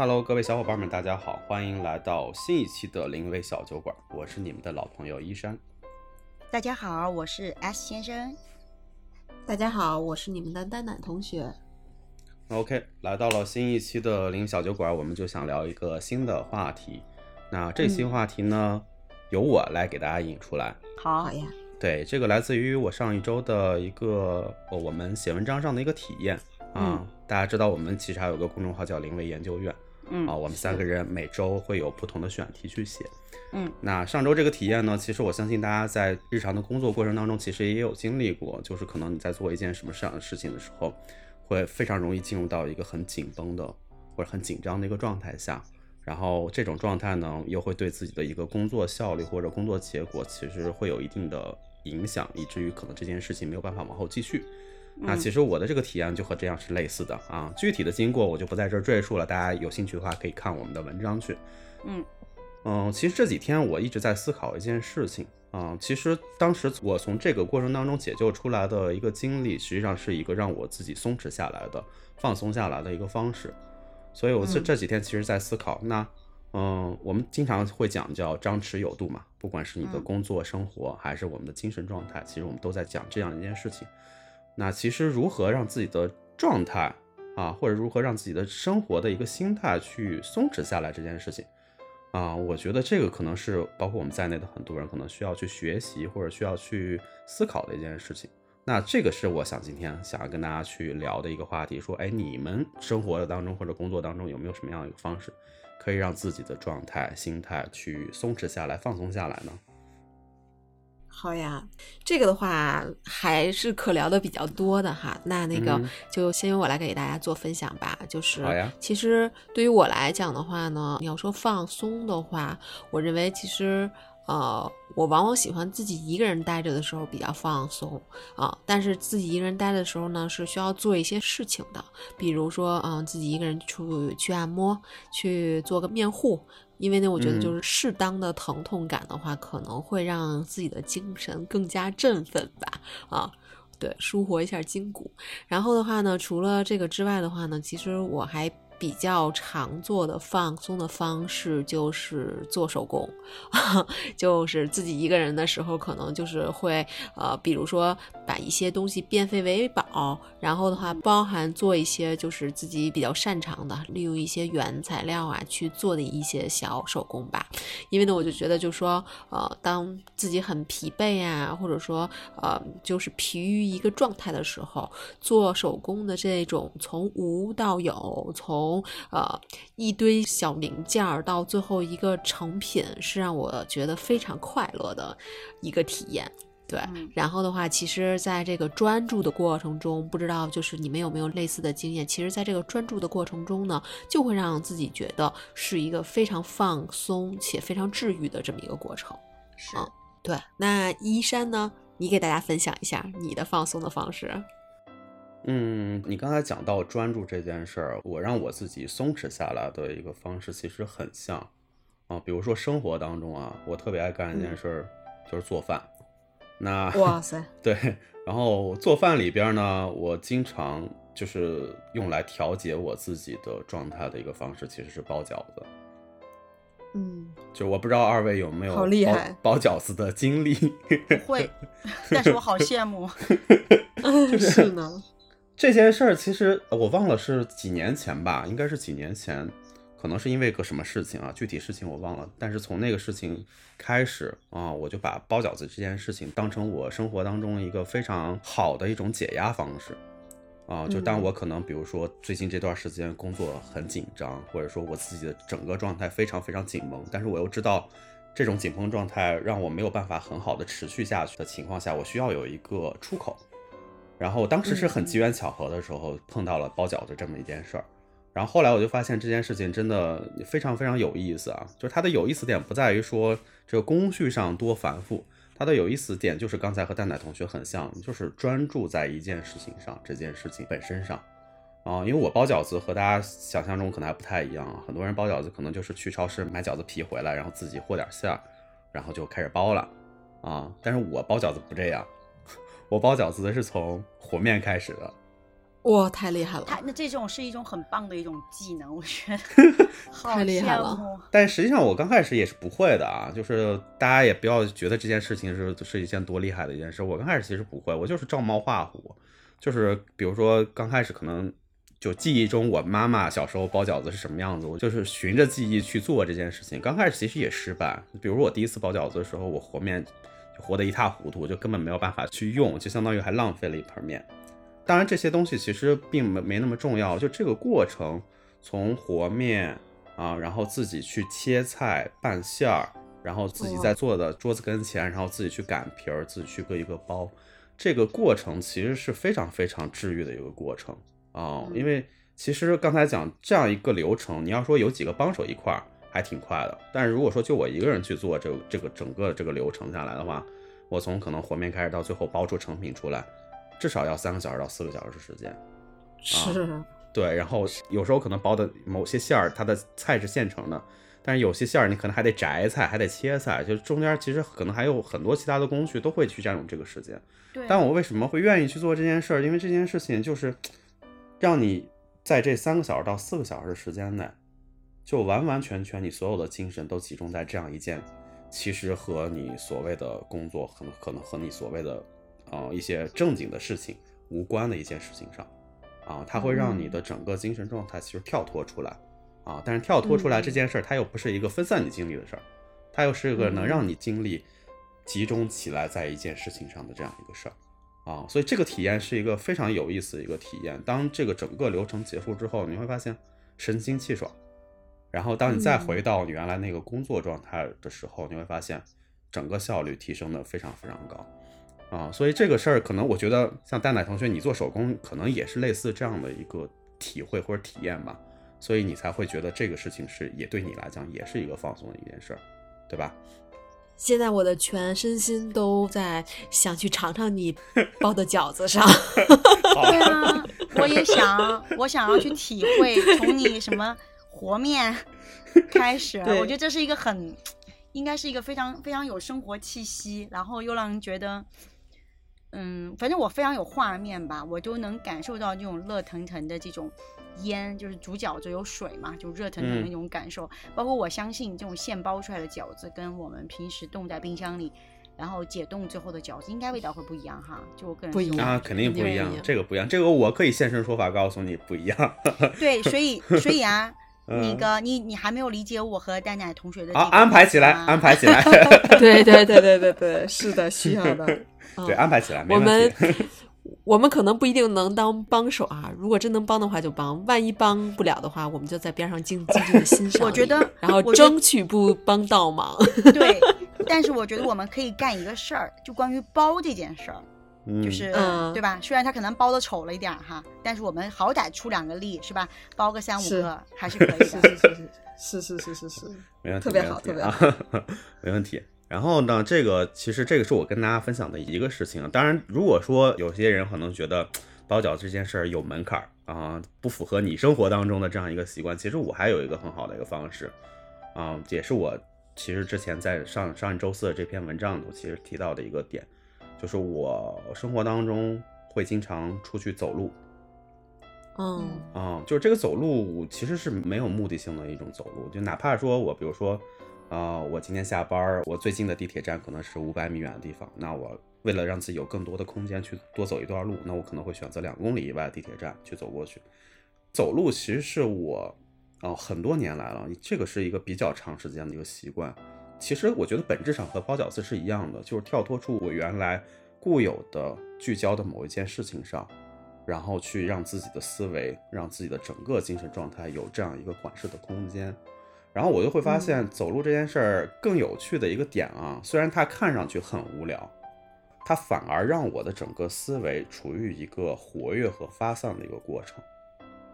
Hello，各位小伙伴们，大家好，欢迎来到新一期的临危小酒馆，我是你们的老朋友一山。大家好，我是 S 先生。大家好，我是你们的蛋蛋同学。OK，来到了新一期的临小酒馆，我们就想聊一个新的话题。那这期话题呢，由我来给大家引出来。好好呀，对，这个来自于我上一周的一个呃我们写文章上的一个体验啊。大家知道我们其实还有个公众号叫临危研究院，嗯啊，我们三个人每周会有不同的选题去写。嗯，那上周这个体验呢，其实我相信大家在日常的工作过程当中，其实也有经历过，就是可能你在做一件什么样的事情的时候，会非常容易进入到一个很紧绷的或者很紧张的一个状态下。然后这种状态呢，又会对自己的一个工作效率或者工作结果，其实会有一定的影响，以至于可能这件事情没有办法往后继续。那其实我的这个体验就和这样是类似的啊，具体的经过我就不在这儿赘述了，大家有兴趣的话可以看我们的文章去。嗯嗯，其实这几天我一直在思考一件事情啊、其实当时我从这个过程当中解救出来的一个经历，实际上是一个让我自己松弛下来的、放松下来的一个方式。所以我这嗯这几天其实在思考，那嗯，我们经常会讲叫张弛有度嘛，不管是你的嗯工作生活还是我们的精神状态，其实我们都在讲这样一件事情。那其实如何让自己的状态啊，或者如何让自己的生活的一个心态去松弛下来这件事情啊，我觉得这个可能是包括我们在内的很多人可能需要去学习或者需要去思考的一件事情。那这个是我想今天想要跟大家去聊的一个话题，说，哎，你们生活的当中或者工作当中有没有什么样的一个方式，可以让自己的状态、心态去松弛下来、放松下来呢？好呀，这个的话还是可聊的比较多的哈。那那个嗯就先由我来给大家做分享吧。就是其实对于我来讲的话呢，你要说放松的话，我认为其实。呃，我往往喜欢自己一个人待着的时候比较放松啊、但是自己一个人待的时候呢，是需要做一些事情的，比如说，嗯、自己一个人出去按摩，去做个面护，因为呢，我觉得嗯就是适当的疼痛感的话，可能会让自己的精神更加振奋吧，啊。对，舒活一下筋骨。然后的话呢，除了这个之外的话呢，其实我还比较常做的放松的方式就是做手工，就是自己一个人的时候，可能就是会呃，比如说把一些东西变废为宝，然后的话包含做一些就是自己比较擅长的，利用一些原材料啊去做的一些小手工吧。因为呢，我就觉得就说呃，当自己很疲惫啊，或者说呃，就是疲于一个状态的时候，做手工的这种从无到有，从呃一堆小零件儿到最后一个成品，是让我觉得非常快乐的一个体验。对，嗯然后的话，其实在这个专注的过程中，不知道就是你们有没有类似的经验？其实，在这个专注的过程中呢，就会让自己觉得是一个非常放松且非常治愈的这么一个过程。是嗯对，那依山呢，你给大家分享一下你的放松的方式。嗯，你刚才讲到专注这件事儿，我让我自己松弛下来的一个方式其实很像啊，比如说生活当中啊，我特别爱干一件事儿，就是做饭。那哇塞，对，然后做饭里边呢，我经常就是用来调节我自己的状态的一个方式，其实是包饺子。嗯，就我不知道二位有没有好厉害包包饺子的经历？不会，但是我好羡慕。就是呢，这件事儿其实呃我忘了是几年前吧，应该是几年前，可能是因为个什么事情啊，具体事情我忘了。但是从那个事情开始啊，我就把包饺子这件事情当成我生活当中一个非常好的一种解压方式。啊，就当嗯我可能比如说最近这段时间工作很紧张，或者说我自己的整个状态非常非常紧绷，但是我又知道这种紧绷状态让我没有办法很好的持续下去的情况下，我需要有一个出口。然后当时是很机缘巧合的时候碰到了包饺子这么一件事儿，然后后来我就发现这件事情真的非常非常有意思啊，就是它的有意思点不在于说这个工序上多繁复，它的有意思点就是刚才和蛋奶同学很像，就是专注在一件事情上，这件事情本身上。啊、因为我包饺子和大家想象中可能还不太一样啊，很多人包饺子可能就是去超市买饺子皮回来，然后自己和点馅儿，然后就开始包了啊。但是我包饺子不这样，我包饺子是从和面开始的哇，太厉害了！他那这种是一种很棒的一种技能，我觉得 好太厉害了。但实际上我刚开始也是不会的啊，就是大家也不要觉得这件事情是是一件多厉害的一件事。我刚开始其实不会，我就是照猫画虎，就是比如说刚开始可能就记忆中我妈妈小时候包饺子是什么样子，我就是循着记忆去做这件事情。刚开始其实也失败，比如我第一次包饺子的时候，我和面就和得一塌糊涂，就根本没有办法去用，就相当于还浪费了一盆面。当然这些东西其实并没没那么重要，就这个过程，从和面啊，然后自己去切菜拌馅儿，然后自己在坐的桌子跟前，然后自己去擀皮儿，自己去割一个包，这个过程其实是非常非常治愈的一个过程。啊、嗯。因为其实刚才讲这样一个流程，你要说有几个帮手一块儿还挺快的，但是如果说就我一个人去做这这个整个这个流程下来的话，我从可能和面开始到最后包出成品出来，至少要三个小时到四个小时时间。是，对，然后有时候可能包的某些馅儿，它的菜是现成的，但是有些馅儿你可能还得摘菜，还得切菜，就中间其实可能还有很多其他的工序都会去占用这个时间。对，但我为什么会愿意去做这件事儿？因为这件事情就是让你在这三个小时到四个小时的时间内，就完完全全你所有的精神都集中在这样一件，其实和你所谓的工作可能可能和你所谓的呃一些正经的事情无关的一件事情上，啊，它会让你的整个精神状态其实跳脱出来，啊，但是跳脱出来这件事儿，它又不是一个分散你精力的事儿，它又是一个能让你精力集中起来在一件事情上的这样一个事儿。啊，所以这个体验是一个非常有意思的一个体验。当这个整个流程结束之后，你会发现神清气爽。然后当你再回到你原来那个工作状态的时候，你会发现整个效率提升的非常非常高。啊，所以这个事儿可能我觉得像蛋奶同学你做手工，可能也是类似这样的一个体会或者体验吧。所以你才会觉得这个事情是也对你来讲也是一个放松的一件事儿，对吧？现在我的全身心都在想去尝尝你包的饺子上。对啊，我也想，我想要去体会从你什么和面 开始，对我觉得这是一个很，应该是一个非常非常有生活气息，然后又让人觉得，嗯，反正我非常有画面吧，我就能感受到这种热腾腾的这种烟，就是煮饺子有水嘛，就热腾腾的那种感受。包括我相信这种现包出来的饺子，跟我们平时冻在冰箱里。然后解冻之后的饺子应该味道会不一样哈，就我个人不一样肯定不一样这个不一样，这个我可以现身说法告诉你不一样。对，所以所以啊，嗯那个你你还没有理解我和蛋奶同学的好，安排起来，安排起来，对对对对对对，是的，需要的。对，安排起来，没我们问题。我们可能不一定能当帮手啊，如果真能帮的话就帮，万一帮不了的话，我们就在边上静静静的欣赏。我觉得然后争取不帮倒忙。对，但是我觉得我们可以干一个事儿，就关于包这件事儿，嗯就是、嗯对吧？虽然他可能包的丑了一点儿哈，但是我们好歹出两个力是吧？包个三五是个还是可以的。是是是是是是是，没问题，特别好特别好，没问题。然后呢，这个其实这个是我跟大家分享的一个事情。当然，如果说有些人可能觉得包饺子这件事儿有门槛儿啊，不符合你生活当中的这样一个习惯，其实我还有一个很好的一个方式啊，也是我其实之前在上上一周四的这篇文章里头其实提到的一个点，就是我生活当中会经常出去走路。嗯啊、就是这个走路其实是没有目的性的一种走路，就哪怕说我比如说，啊、我今天下班儿，我最近的地铁站可能是五百米远的地方，那我为了让自己有更多的空间去多走一段路，那我可能会选择两公里以外的地铁站去走过去。走路其实是我哦、很多年来了，这个是一个比较长时间的一个习惯。其实我觉得本质上和包饺子是一样的，就是跳脱出我原来固有的聚焦的某一件事情上，然后去让自己的思维，让自己的整个精神状态有这样一个管事的空间。然后我就会发现，走路这件事儿更有趣的一个点啊，虽然它看上去很无聊，它反而让我的整个思维处于一个活跃和发散的一个过程。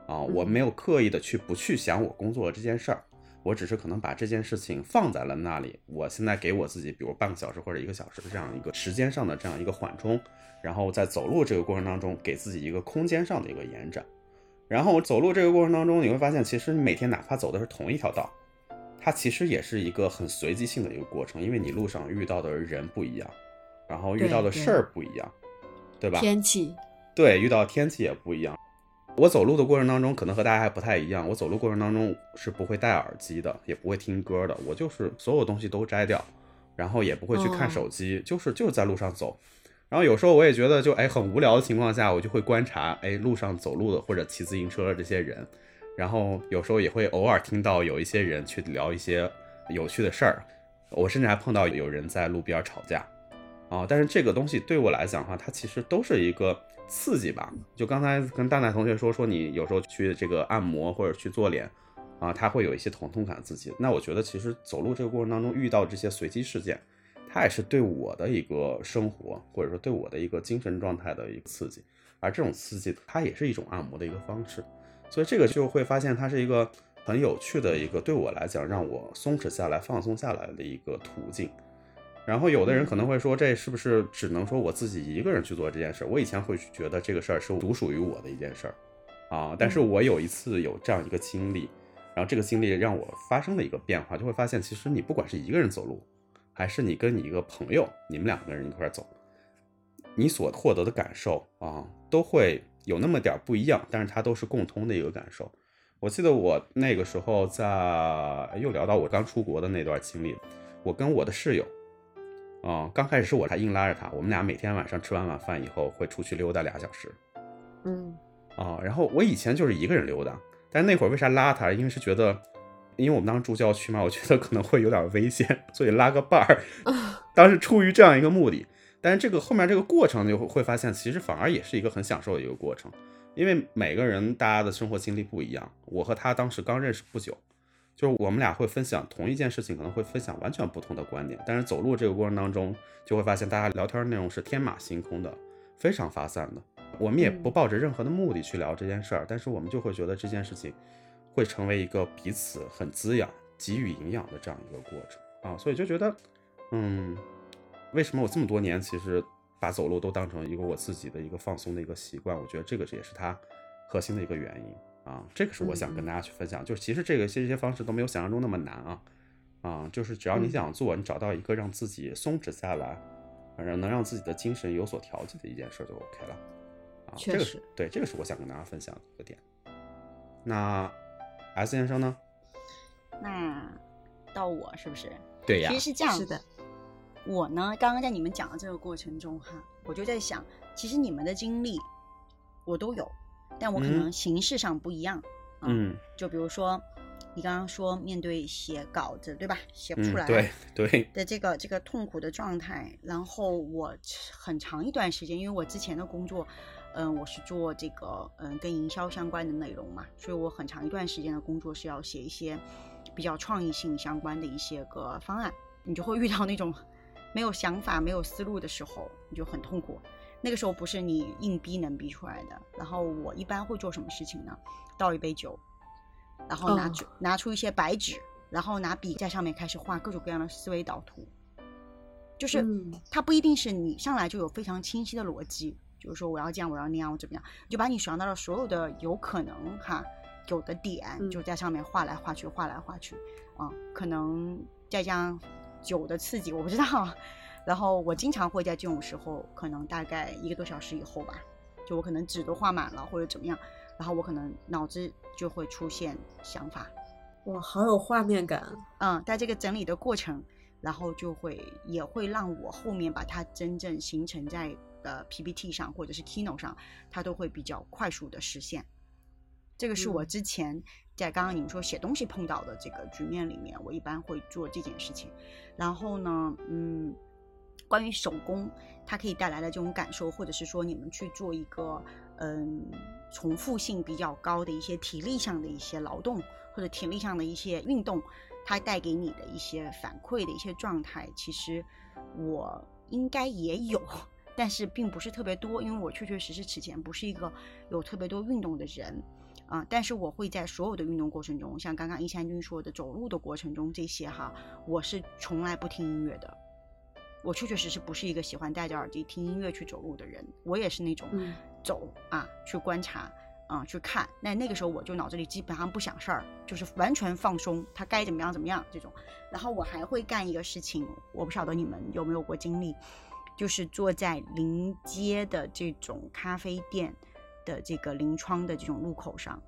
啊，我没有刻意的去不去想我工作的这件事儿，我只是可能把这件事情放在了那里。我现在给我自己，比如半个小时或者一个小时的这样一个时间上的这样一个缓冲，然后在走路这个过程当中，给自己一个空间上的一个延展。然后走路这个过程当中，你会发现，其实你每天哪怕走的是同一条道，它其实也是一个很随机性的一个过程，因为你路上遇到的人不一样，然后遇到的事儿不一样，对吧？天气，对，遇到天气也不一样。我走路的过程当中，可能和大家还不太一样。我走路过程当中是不会戴耳机的，也不会听歌的。我就是所有东西都摘掉，然后也不会去看手机，就是就是在路上走。然后有时候我也觉得就哎很无聊的情况下，我就会观察哎路上走路的或者骑自行车的这些人。然后有时候也会偶尔听到有一些人去聊一些有趣的事儿。我甚至还碰到有人在路边吵架啊。但是这个东西对我来讲的话，它其实都是一个。刺激吧，就刚才跟大奶同学说说，你有时候去这个按摩或者去做脸，啊，它会有一些疼痛感刺激。那我觉得其实走路这个过程当中遇到这些随机事件，它也是对我的一个生活或者说对我的一个精神状态的一个刺激。而这种刺激，它也是一种按摩的一个方式。所以这个就会发现它是一个很有趣的一个对我来讲让我松弛下来、放松下来的一个途径。然后有的人可能会说，这是不是只能说我自己一个人去做这件事？我以前会觉得这个事儿是独属于我的一件事儿，啊，但是我有一次有这样一个经历，然后这个经历让我发生了一个变化，就会发现其实你不管是一个人走路，还是你跟你一个朋友，你们两个人一块走，你所获得的感受啊，都会有那么点儿不一样，但是它都是共通的一个感受。我记得我那个时候在又聊到我刚出国的那段经历，我跟我的室友。哦，刚开始是我还硬拉着他，我们俩每天晚上吃完晚饭以后会出去溜达俩小时。嗯，啊，然后我以前就是一个人溜达，但是那会儿为啥拉他？因为是觉得，因为我们当时住郊区嘛，我觉得可能会有点危险，所以拉个伴儿。当时出于这样一个目的，但是这个后面这个过程就会发现，其实反而也是一个很享受的一个过程，因为每个人大家的生活经历不一样。我和他当时刚认识不久。就是我们俩会分享同一件事情，可能会分享完全不同的观点，但是走路这个过程当中，就会发现大家聊天内容是天马行空的，非常发散的。我们也不抱着任何的目的去聊这件事儿，但是我们就会觉得这件事情会成为一个彼此很滋养、给予营养的这样一个过程啊，所以就觉得，嗯，为什么我这么多年其实把走路都当成一个我自己的一个放松的一个习惯？我觉得这个也是它核心的一个原因。啊，这个是我想跟大家去分享，就是其实这个这些方式都没有想象中那么难啊，啊，就是只要你想做，你找到一个让自己松弛下来，反正能让自己的精神有所调节的一件事就 OK 了，啊，这个是对，这个是我想跟大家分享的一个点。那 S 先生呢？那到我是不是？对呀，其实是这样是的。我呢，刚刚在你们讲的这个过程中哈，我就在想，其实你们的经历我都有。但我可能形式上不一样，嗯，就比如说，你刚刚说面对写稿子，对吧？写不出来，对对的这个这个痛苦的状态。然后我很长一段时间，因为我之前的工作，嗯，我是做这个嗯跟营销相关的内容嘛，所以我很长一段时间的工作是要写一些比较创意性相关的一些个方案。你就会遇到那种 没有想法、没有思路的时候，你就很痛苦。那个时候不是你硬逼能逼出来的。然后我一般会做什么事情呢？倒一杯酒，然后拿出拿出一些白纸，然后拿笔在上面开始画各种各样的思维导图。就是它不一定是你上来就有非常清晰的逻辑，就是说我要这样，我要那样，我怎么样，就把你想到的所有的有可能哈有的点就在上面画来画去，画来画去啊，可能再加上酒的刺激，我不知道。然后我经常会在这种时候，可能大概一个多小时以后吧，就我可能纸都画满了或者怎么样，然后我可能脑子就会出现想法，哇，好有画面感。嗯，在这个整理的过程，然后就会也会让我后面把它真正形成在呃 PPT 上或者是 Keynote 上，它都会比较快速的实现。这个是我之前在刚刚你们说写东西碰到的这个局面里面，我一般会做这件事情。然后呢，嗯。关于手工，它可以带来的这种感受，或者是说你们去做一个嗯重复性比较高的一些体力上的一些劳动，或者体力上的一些运动，它带给你的一些反馈的一些状态，其实我应该也有，但是并不是特别多，因为我确确实实此前不是一个有特别多运动的人啊。但是我会在所有的运动过程中，像刚刚一山君说的走路的过程中这些哈，我是从来不听音乐的。我确确实实不是一个喜欢戴着耳机听音乐去走路的人，我也是那种走啊去观察啊去看。那那个时候我就脑子里基本上不想事儿，就是完全放松，他该怎么样怎么样这种。然后我还会干一个事情，我不晓得你们有没有过经历，就是坐在临街的这种咖啡店，的这个临窗的这种路口上，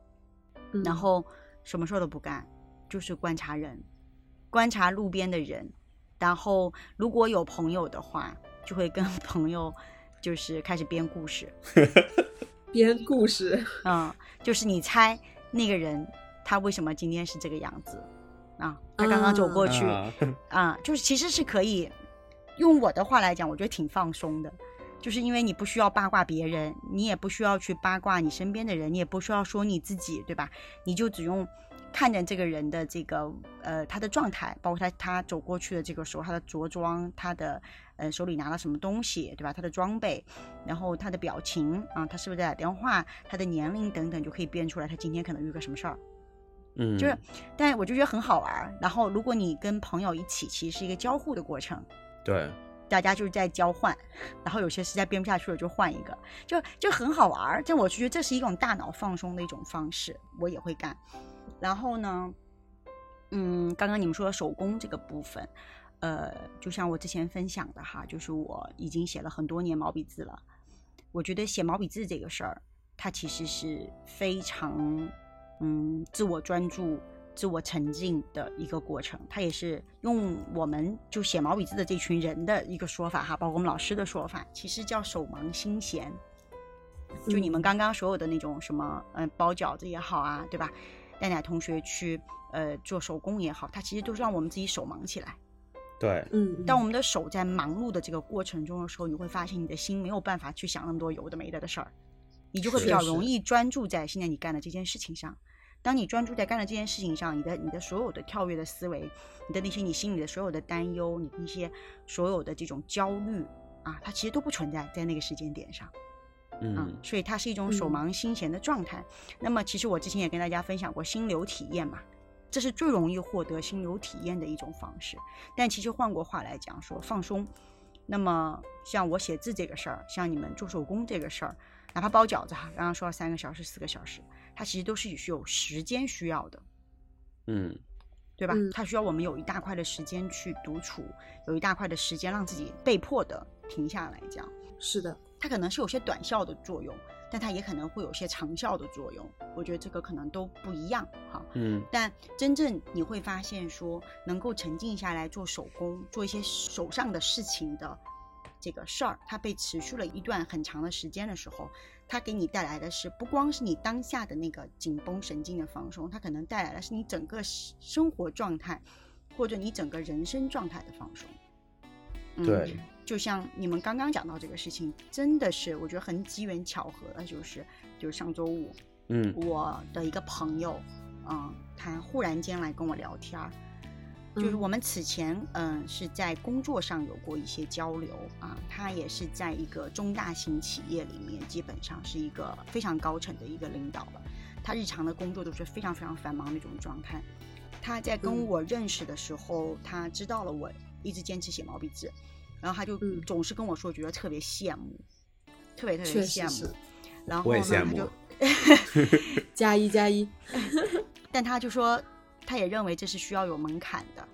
嗯然后什么事儿都不干，就是观察人，观察路边的人，然后如果有朋友的话，就会跟 朋友就是开始编故事，编故事，嗯，就是你猜那个人他为什么今天是这个样子啊？他刚刚走过去啊啊，就是其实是可以用我的话来讲，我觉得挺放松的，就是因为你不需要八卦别人，你也不需要去八卦你身边的人，你也不需要说你自己，对吧？你就只用看见这个人的这个呃他的状态，包括他他走过去的这个时候他的着装，他的呃手里拿了什么东西，对吧？他的装备，然后他的表情啊，他是不是在打电话，他的年龄等等，就可以编出来他今天可能遇个什么事儿。嗯，就是，但我就觉得很好玩儿。然后，如果你跟朋友一起，其实是一个交互的过程，对，大家就是在交换。然后有些实在编不下去了，就换一个，就就很好玩儿。这我就觉得这是一种大脑放松的一种方式，我也会干。然后呢，嗯，刚刚你们说的手工这个部分，呃，就像我之前分享的哈，就是我已经写了很多年毛笔字了。我觉得写毛笔字这个事儿，它其实是非常嗯自我专注、自我沉浸的一个过程。它也是用我们就写毛笔字的这群人的一个说法哈，包括我们老师的说法，其实叫手忙心闲。就你们刚刚所有的那种什么，嗯，包饺子也好啊，对吧？带奶同学去呃做手工也好，它其实都是让我们自己手忙起来。对，嗯，当我们的手在忙碌的这个过程中的时候，你会发现你的心没有办法去想那么多有的没的的事儿，你就会比较容易专注在现在你干的这件事情上。当你专注在干的这件事情上，你的你的所有的跳跃的思维，你的那些你心里的所有的担忧，你的那些所有的这种焦虑啊，它其实都不存在在那个时间点上。嗯嗯，所以它是一种手嗯忙心闲的状态。那么，其实我之前也跟大家分享过心流体验嘛，这是最容易获得心流体验的一种方式。但其实换过话来讲，说放松。那么，像我写字这个事儿，像你们做手工这个事儿，哪怕包饺子哈，刚刚说了三个小时、四个小时，它其实都是有时间需要的。嗯对吧？嗯它需要我们有一大块的时间去独处，有一大块的时间让自己被迫的停下来，这样。是的，它可能是有些短效的作用，但它也可能会有些长效的作用。我觉得这个可能都不一样哈。嗯但真正你会发现说，能够沉静下来做手工，做一些手上的事情的这个事儿，它被持续了一段很长的时间的时候，它给你带来的是不光是你当下的那个紧绷神经的放松，它可能带来的是你整个生活状态或者你整个人生状态的放松。嗯对，就像你们刚刚讲到这个事情，真的是我觉得很机缘巧合的，就是就是上周五，嗯。我的一个朋友，嗯，他忽然间来跟我聊天儿，就是嗯。我们此前嗯是在工作上有过一些交流啊，他也是在一个中大型企业里面，基本上是一个非常高层的一个领导了，他日常的工作都是非常非常繁忙的一种状态。他在跟嗯。我认识的时候，他知道了我一直坚持写毛笔字，然后他就嗯总是跟我说，觉得特别羡慕，特别特别羡慕。然后呢，我也羡慕他就 加一加一，但他就说，他也认为这是需要有门槛的。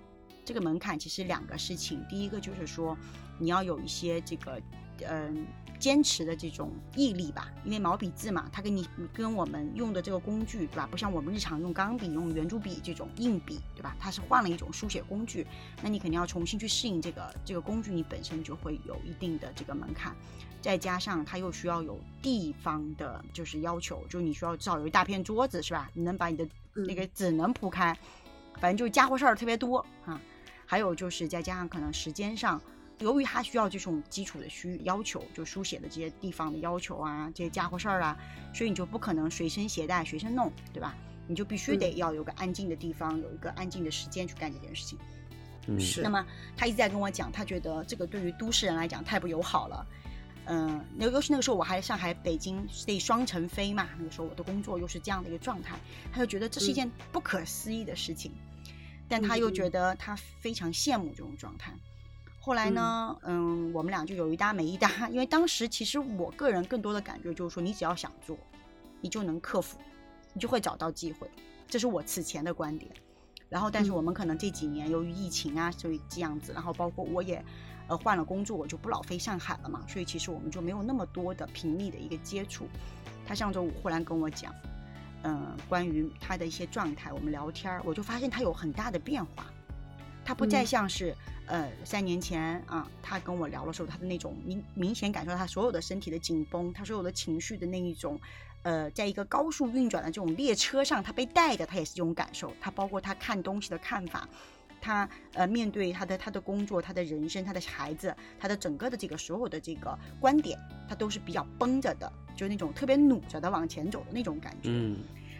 这个门槛其实两个事情，第一个就是说，你要有一些这个，嗯、坚持的这种毅力吧。因为毛笔字嘛，它跟你跟我们用的这个工具，对吧？不像我们日常用钢笔、用圆珠笔这种硬笔，对吧？它是换了一种书写工具，那你肯定要重新去适应这个这个工具，你本身就会有一定的这个门槛。再加上它又需要有地方的，就是要求，就你需要至少有一大片桌子，是吧？你能把你的那个纸能铺开，反正就是家伙事儿特别多啊。还有就是再加上可能时间上，由于它需要这种基础的需要求，就书写的这些地方的要求啊，这些家伙事儿啊，所以你就不可能随身携带、随身弄，对吧？你就必须得要有个安静的地方，有一个安静的时间去干这件事情。嗯是那么他一直在跟我讲，他觉得这个对于都市人来讲太不友好了。嗯，那尤其那个时候我还上海、北京得双程飞嘛，那个时候我的工作又是这样的一个状态，他就觉得这是一件不可思议的事情，但他又觉得他非常羡慕这种状态。后来呢，嗯，我们俩就有一搭没一搭，因为当时其实我个人更多的感觉就是说，你只要想做，你就能克服，你就会找到机会，这是我此前的观点。然后，但是嗯。我们可能这几年由于疫情啊，所以这样子，然后包括我也，呃，换了工作，我就不老飞上海了嘛，所以其实我们就没有那么多的频密的一个接触。他上周五忽然跟我讲，嗯、关于他的一些状态，我们聊天儿，我就发现他有很大的变化，他不再嗯。像是、呃三年前啊，他跟我聊的时候，他的那种明明显感受到他所有的身体的紧绷，他所有的情绪的那一种。呃，在一个高速运转的这种列车上，他被带的，他也是这种感受。他包括他看东西的看法，他呃面对他的他的工作、他的人生、他的孩子、他的整个的这个所有的这个观点，他都是比较绷着的，就是那种特别努着的往前走的那种感觉。嗯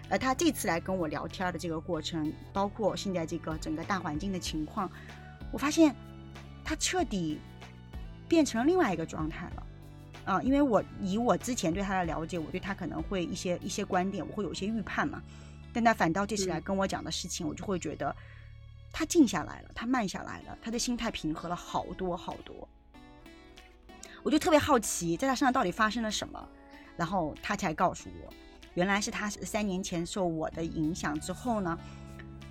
呃他这次来跟我聊天的这个过程，包括现在这个整个大环境的情况，我发现他彻底变成了另外一个状态了。啊、因为我以我之前对他的了解，我对他可能会一些一些观点，我会有一些预判嘛。但他反倒这次来嗯跟我讲的事情，我就会觉得他静下来了，他慢下来了，他的心态平和了好多好多。我就特别好奇，在他身上到底发生了什么，然后他才告诉我，原来是他三年前受我的影响之后呢，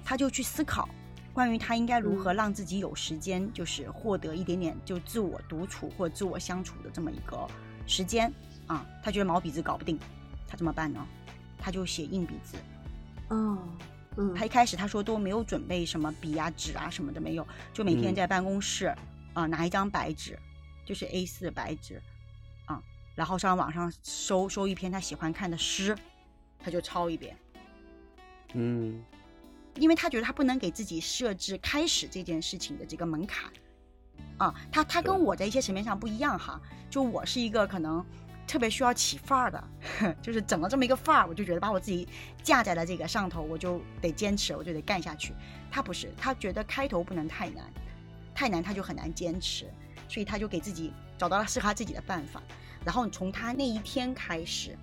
他就去思考关于他应该如何让自己有时间，就是获得一点点就自我独处或自我相处的这么一个时间啊。他觉得毛笔字搞不定，他怎么办呢？他就写硬笔字。哦，嗯，他一开始他说都没有准备什么笔啊、纸啊什么的没有，就每天嗯在办公室啊、拿一张白纸，就是 A 4白纸啊，然后上网上搜搜一篇他喜欢看的诗，他就抄一遍。嗯因为他觉得他不能给自己设置开始这件事情的这个门槛，啊，他他跟我在一些层面上不一样哈，就我是一个可能特别需要起范儿的，就是整了这么一个范儿，我就觉得把我自己架在了这个上头，我就得坚持，我就得干下去。他不是，他觉得开头不能太难，太难他就很难坚持，所以他就给自己找到了适合他自己的办法。然后从他那一天开始，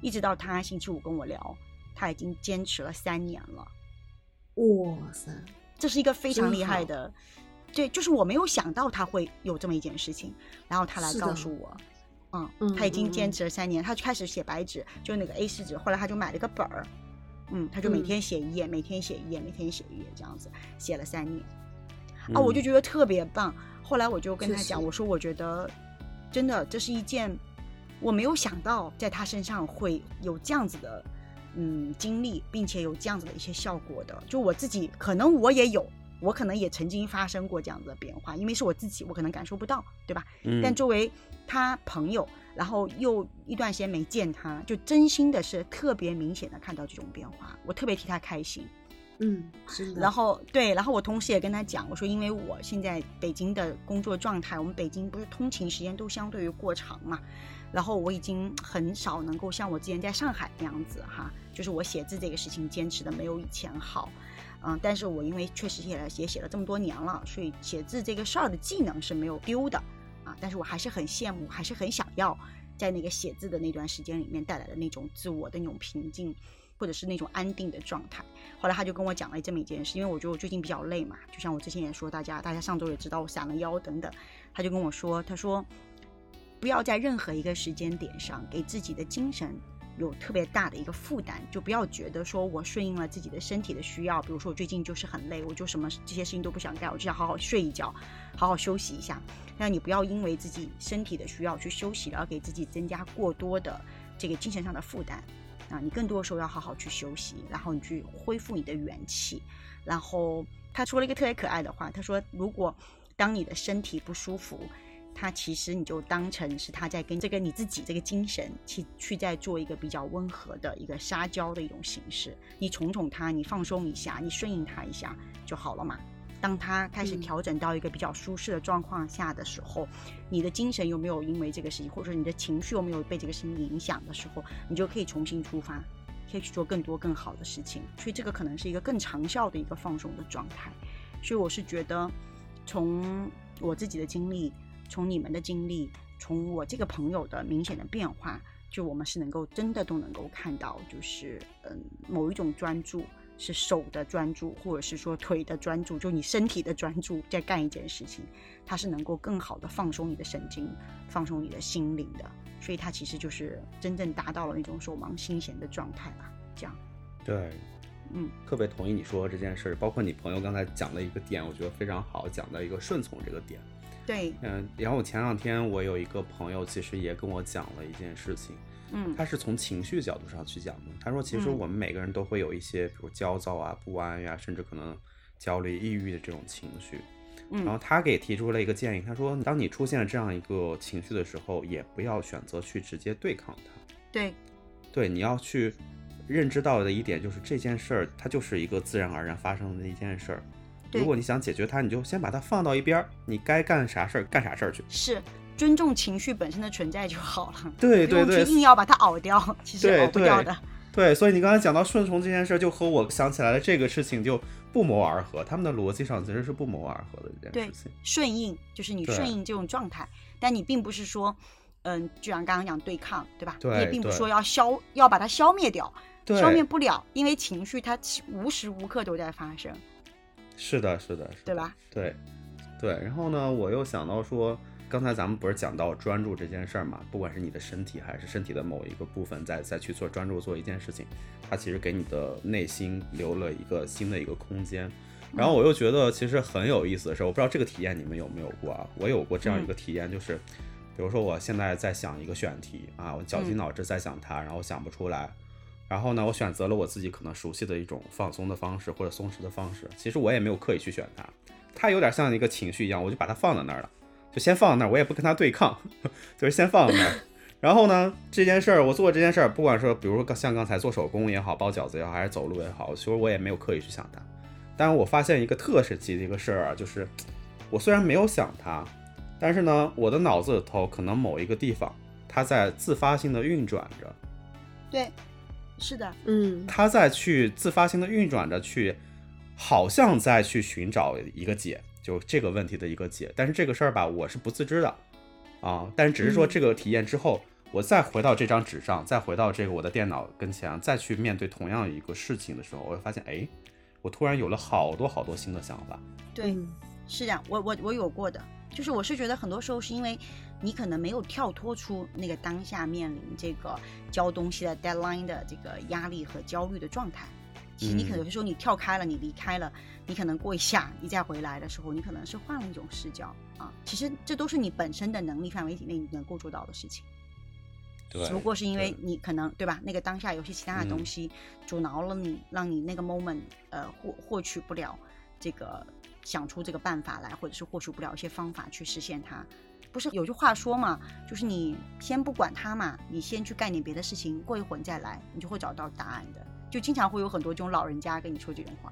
一直到他星期五跟我聊，他已经坚持了三年了。哇塞，这是一个非常厉害的，对，就是我没有想到他会有这么一件事情，然后他来告诉我，嗯，嗯他已经坚持了三年，他就开始写白纸，就那个 A 四纸，后来他就买了个本儿，嗯，他就每嗯。天写一页，每天写一页，每天写一页，这样子写了三年，嗯啊，我就觉得特别棒。后来我就跟他讲，我说我觉得真的这是一件我没有想到在他身上会有这样子的嗯经历，并且有这样子的一些效果的。就我自己可能我也有，我可能也曾经发生过这样子的变化，因为是我自己，我可能感受不到，对吧？嗯，但作为他朋友，然后又一段时间没见他，就真心的是特别明显的看到这种变化，我特别替他开心。嗯，是的，然后对，然后我同时也跟他讲，我说因为我现在北京的工作状态，我们北京不是通勤时间都相对于过长嘛，然后我已经很少能够像我之前在上海那样子哈，就是我写字这个事情坚持的没有以前好，嗯，但是我因为确实写了也写了这么多年了，所以写字这个事儿的技能是没有丢的啊，但是我还是很羡慕，还是很想要在那个写字的那段时间里面带来的那种自我的那种平静。或者是那种安定的状态。后来他就跟我讲了这么一件事，因为我觉得我最近比较累嘛，就像我之前也说，大家大家上周也知道我闪了腰等等，他就跟我说，他说不要在任何一个时间点上给自己的精神有特别大的一个负担，就不要觉得说我顺应了自己的身体的需要，比如说我最近就是很累，我就什么这些事情都不想干，我就想好好睡一觉，好好休息一下。那你不要因为自己身体的需要去休息，了，而给自己增加过多的这个精神上的负担。啊，你更多的时候要好好去休息，然后你去恢复你的元气。然后他说了一个特别可爱的话，他说：“如果当你的身体不舒服，他其实你就当成是他在跟这个你自己这个精神去去在做一个比较温和的一个撒娇的一种形式。你宠宠他，你放松一下，你顺应他一下就好了嘛。当他开始嗯调整到一个比较舒适的状况下的时候，你的精神有没有因为这个事情，或者说你的情绪有没有被这个事情影响的时候，你就可以重新出发，可以去做更多更好的事情。所以这个可能是一个更长效的一个放松的状态。所以我是觉得，从我自己的经历，从你们的经历，从我这个朋友的明显的变化，就我们是能够真的都能够看到，就是嗯某一种专注。是手的专注，或者是说腿的专注，就你身体的专注，在干一件事情，它是能够更好的放松你的神经，放松你的心灵的。所以它其实就是真正达到了那种手忙心闲的状态吧。这样，对，嗯，特别同意你说这件事，包括你朋友刚才讲的一个点，我觉得非常好，讲的一个顺从这个点。对，嗯，然后我前两天我有一个朋友，其实也跟我讲了一件事情，嗯他是从情绪角度上去讲的。他说，其实嗯我们每个人都会有一些，比如焦躁啊、不安呀、甚至可能焦虑、抑郁的这种情绪。然后嗯他给提出了一个建议，他说，当你出现了这样一个情绪的时候，也不要选择去直接对抗它。对，对，你要去认知到的一点就是这件事儿，它就是一个自然而然发生的一件事儿。对如果你想解决它，你就先把它放到一边儿，你该干啥事儿干啥事儿去。是尊重情绪本身的存在就好了，对对对硬要把它熬掉，其实熬不掉对的。对，所以你刚才讲到顺从这件事儿，就和我想起来的这个事情就不谋而合，他们的逻辑上其实是不谋而合的一件对事情。顺应就是你顺应这种状态，但你并不是说，嗯，就像刚刚讲对抗，对吧？对你也并不是说要消要把它消灭掉，对，消灭不了，因为情绪它无时无刻都在发生，是的，是的，是的对吧？对，对，然后呢，我又想到说，刚才咱们不是讲到专注这件事儿嘛？不管是你的身体还是身体的某一个部分在在去做专注做一件事情，它其实给你的内心留了一个新的一个空间。然后我又觉得其实很有意思的是，我不知道这个体验你们有没有过啊？我有过这样一个体验，就是，比如说我现在在想一个选题啊，我绞尽嗯脑汁在想它，然后想不出来。然后呢，我选择了我自己可能熟悉的一种放松的方式或者松弛的方式。其实我也没有刻意去选它，它有点像一个情绪一样，我就把它放在那儿了，就先放在那儿，我也不跟它对抗，就是先放在那儿。然后呢，这件事儿我做这件事儿，不管说，比如说像刚才做手工也好，包饺子也好，还是走路也好，其实我也没有刻意去想它。但是我发现一个特神奇的一个事儿啊，就是我虽然没有想它，但是呢，我的脑子里头可能某一个地方，它在自发性的运转着。对，是的，嗯他在去自发性的运转着去，好像在去寻找一个解，就这个问题的一个解。但是这个事儿吧，我是不自知的啊。但是只是说嗯这个体验之后，我再回到这张纸上，再回到这个我的电脑跟前，再去面对同样一个事情的时候，我会发现，哎，我突然有了好多好多新的想法。对，嗯是这样，我我我有过的，就是我是觉得很多时候是因为你可能没有跳脱出那个当下面临这个交东西的 deadline 的这个压力和焦虑的状态。其实你可能有些时候你跳开了，你离开了，你可能过一下，你再回来的时候，你可能是换了一种视角啊。其实这都是你本身的能力范围以内你能够做到的事情。对只不过是因为你可能对吧？那个当下有些其他的东嗯西阻挠了你，让你那个 moment 呃获获取不了这个想出这个办法来，或者是获取不了一些方法去实现它。不是有句话说嘛，就是你先不管它嘛，你先去干点别的事情，过一会儿你再来，你就会找到答案的。就经常会有很多这种老人家跟你说这种话，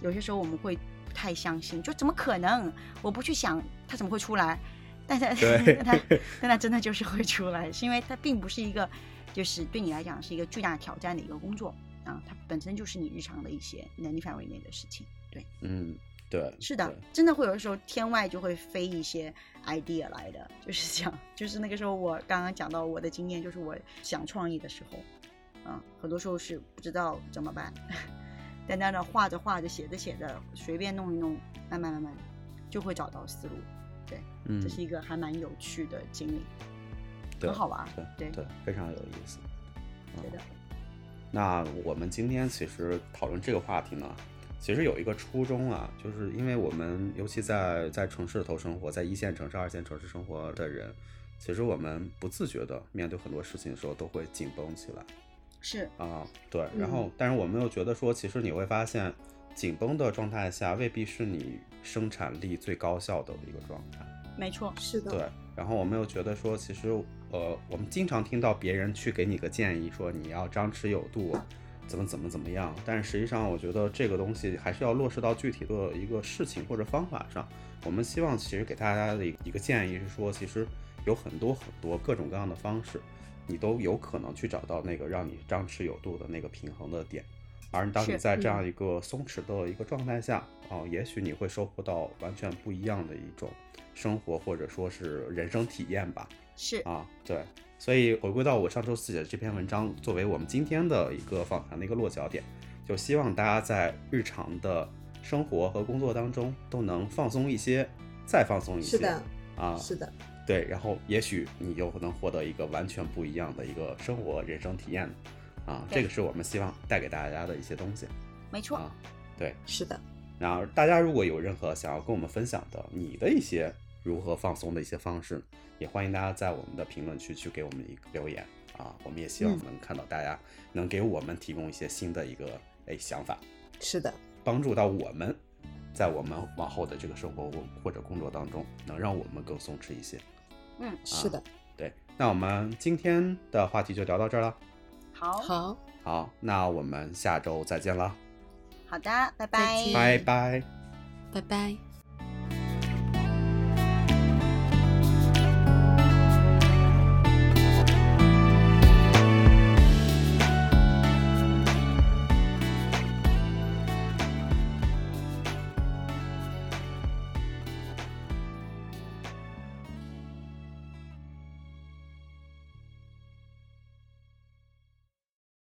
有些时候我们会不太相信，就怎么可能？我不去想，它怎么会出来？但是对 但它但它真的就是会出来，是因为它并不是一个，就是对你来讲是一个巨大挑战的一个工作啊，它本身就是你日常的一些能力范围内的事情。对，嗯，对，是的，真的会有的时候天外就会飞一些 idea 来的，就是这样。就是那个时候我刚刚讲到我的经验，就是我想创意的时候，嗯，很多时候是不知道怎么办，但在那画着画着、写着写着，随便弄一弄，慢慢慢慢就会找到思路。对嗯这，是一个还蛮有趣的经历，很好玩。对对对，非常有意思。对的，那我们今天其实讨论这个话题呢，其实有一个初衷啊，就是因为我们尤其在在城市里头生活，在一线城市、二线城市生活的人，其实我们不自觉的面对很多事情的时候都会紧绷起来是啊。对，然嗯后但是我们又觉得说，其实你会发现，紧绷的状态下未必是你生产力最高效的一个状态。没错，是的，对，然后我们又觉得说，其实呃，我们经常听到别人去给你个建议，说你要张弛有度，怎么怎么怎么样。但是实际上，我觉得这个东西还是要落实到具体的一个事情或者方法上。我们希望其实给大家的一一个建议是说，其实有很多很多各种各样的方式，你都有可能去找到那个让你张弛有度的那个平衡的点。而当你在这样嗯一个松弛的一个状态下，哦，也许你会收获到完全不一样的一种生活或者说是人生体验吧。是啊，对，所以回归到我上周四写的这篇文章，作为我们今天的一个访谈的一个落脚点，就希望大家在日常的生活和工作当中都能放松一些，再放松一些。是的，啊，是的，对，然后也许你就能获得一个完全不一样的一个生活人生体验。啊，这个是我们希望带给大家的一些东西没错，啊。对，是的，然后大家如果有任何想要跟我们分享的你的一些如何放松的一些方式，也欢迎大家在我们的评论区去给我们一个留言啊，我们也希望嗯能看到大家能给我们提供一些新的一个哎想法，是的，帮助到我们，在我们往后的这个生活或或者工作当中，能让我们更松弛一些。嗯，是的，对，那我们今天的话题就聊到这儿了。好，好，好，那我们下周再见了，好的，拜拜。拜拜。拜拜。